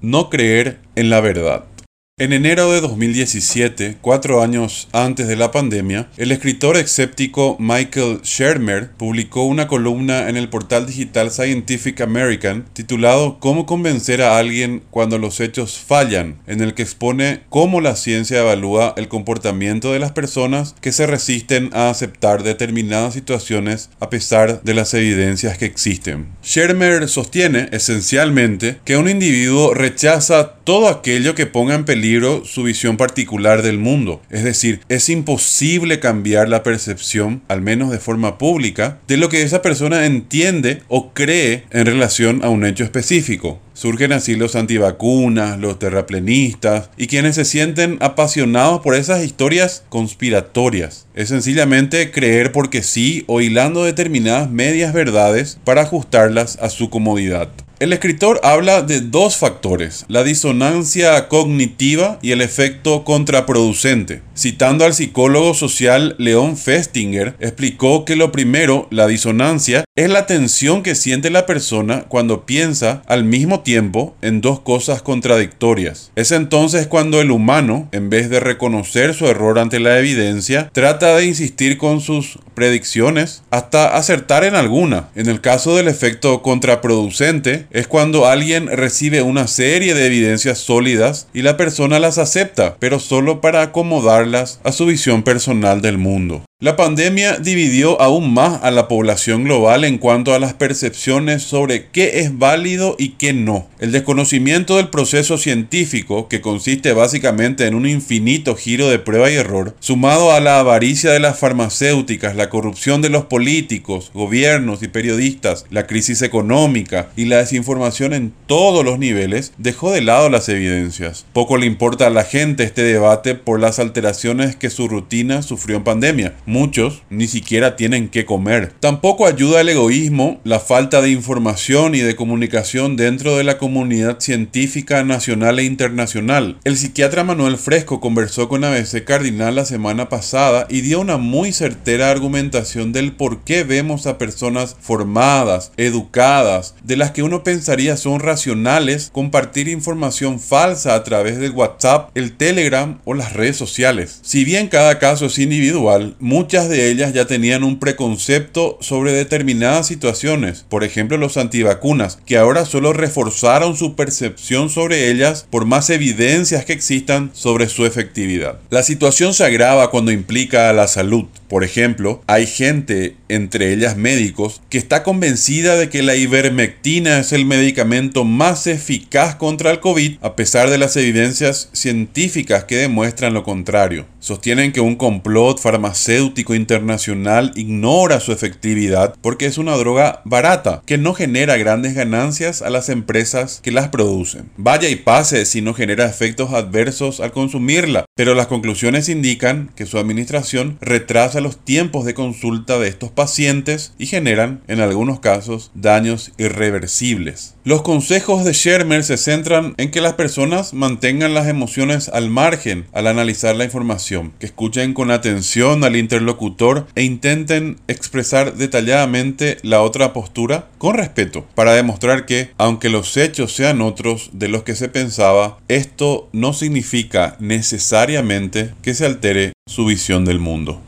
No creer en la verdad. En enero de 2017, cuatro años antes de la pandemia, el escritor escéptico Michael Shermer publicó una columna en el portal digital Scientific American titulado Cómo convencer a alguien cuando los hechos fallan, en el que expone cómo la ciencia evalúa el comportamiento de las personas que se resisten a aceptar determinadas situaciones a pesar de las evidencias que existen. Shermer sostiene esencialmente que un individuo rechaza todo aquello que ponga en peligro su visión particular del mundo. Es decir, es imposible cambiar la percepción, al menos de forma pública, de lo que esa persona entiende o cree en relación a un hecho específico. Surgen así los antivacunas, los terraplenistas y quienes se sienten apasionados por esas historias conspiratorias. Es sencillamente creer porque sí o hilando determinadas medias verdades para ajustarlas a su comodidad. El escritor habla de dos factores, la disonancia cognitiva y el efecto contraproducente. Citando al psicólogo social León Festinger, explicó que lo primero, la disonancia, es la tensión que siente la persona cuando piensa al mismo tiempo en dos cosas contradictorias. Es entonces cuando el humano, en vez de reconocer su error ante la evidencia, trata de insistir con sus predicciones hasta acertar en alguna. En el caso del efecto contraproducente, es cuando alguien recibe una serie de evidencias sólidas y la persona las acepta, pero solo para a su visión personal del mundo. La pandemia dividió aún más a la población global en cuanto a las percepciones sobre qué es válido y qué no. El desconocimiento del proceso científico, que consiste básicamente en un infinito giro de prueba y error, sumado a la avaricia de las farmacéuticas, la corrupción de los políticos, gobiernos y periodistas, la crisis económica y la desinformación en todos los niveles, dejó de lado las evidencias. Poco le importa a la gente este debate por las alteraciones que su rutina sufrió en pandemia Muchos ni siquiera tienen que comer. Tampoco ayuda el egoísmo, la falta de información y de comunicación dentro de la comunidad científica nacional e internacional. El psiquiatra Manuel Fresco conversó con ABC Cardinal la semana pasada y dio una muy certera argumentación del por qué vemos a personas formadas, educadas, de las que uno pensaría son racionales, compartir información falsa a través del WhatsApp, el Telegram o las redes sociales. Si bien cada caso es individual, Muchas de ellas ya tenían un preconcepto sobre determinadas situaciones, por ejemplo los antivacunas, que ahora solo reforzaron su percepción sobre ellas por más evidencias que existan sobre su efectividad. La situación se agrava cuando implica a la salud. Por ejemplo, hay gente, entre ellas médicos, que está convencida de que la ivermectina es el medicamento más eficaz contra el COVID, a pesar de las evidencias científicas que demuestran lo contrario. Sostienen que un complot farmacéutico internacional ignora su efectividad porque es una droga barata, que no genera grandes ganancias a las empresas que las producen. Vaya y pase si no genera efectos adversos al consumirla, pero las conclusiones indican que su administración los tiempos de consulta de estos pacientes y generan, en algunos casos, daños irreversibles. Los consejos de Shermer se centran en que las personas mantengan las emociones al margen al analizar la información, que escuchen con atención al interlocutor e intenten expresar detalladamente la otra postura con respeto, para demostrar que, aunque los hechos sean otros de los que se pensaba, esto no significa necesariamente que se altere su visión del mundo.